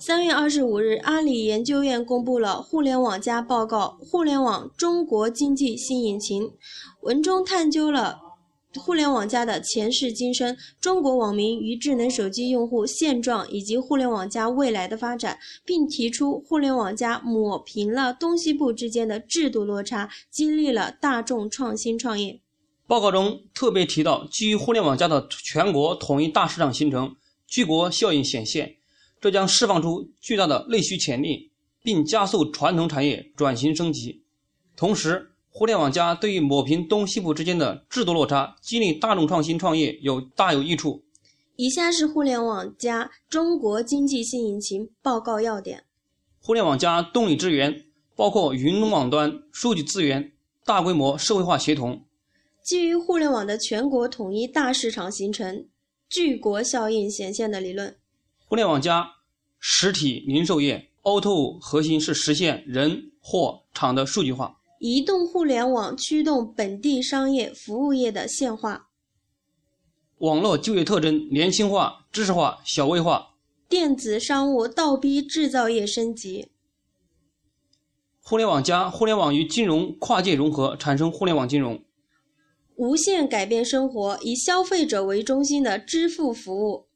三月二十五日，阿里研究院公布了《互联网加报告：互联网中国经济新引擎》，文中探究了互联网加的前世今生、中国网民与智能手机用户现状以及互联网加未来的发展，并提出互联网加抹平了东西部之间的制度落差，激励了大众创新创业。报告中特别提到，基于互联网加的全国统一大市场形成，聚国效应显现。这将释放出巨大的内需潜力，并加速传统产业转型升级。同时，互联网加对于抹平东西部之间的制度落差、激励大众创新创业有大有益处。以下是互联网加中国经济新引擎报告要点：互联网加动力支源包括云网端、数据资源、大规模社会化协同。基于互联网的全国统一大市场形成，聚国效应显现的理论。互联网加实体零售业 O2O 核心是实现人、货、场的数据化。移动互联网驱动本地商业服务业的线化。网络就业特征年轻化、知识化、小微化。电子商务倒逼制造业升级。互联网加互联网与金融跨界融合，产生互联网金融。无限改变生活，以消费者为中心的支付服务。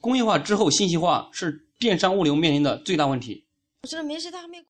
工业化之后信息化是电商物流面临的最大问题。我说没事，他还没。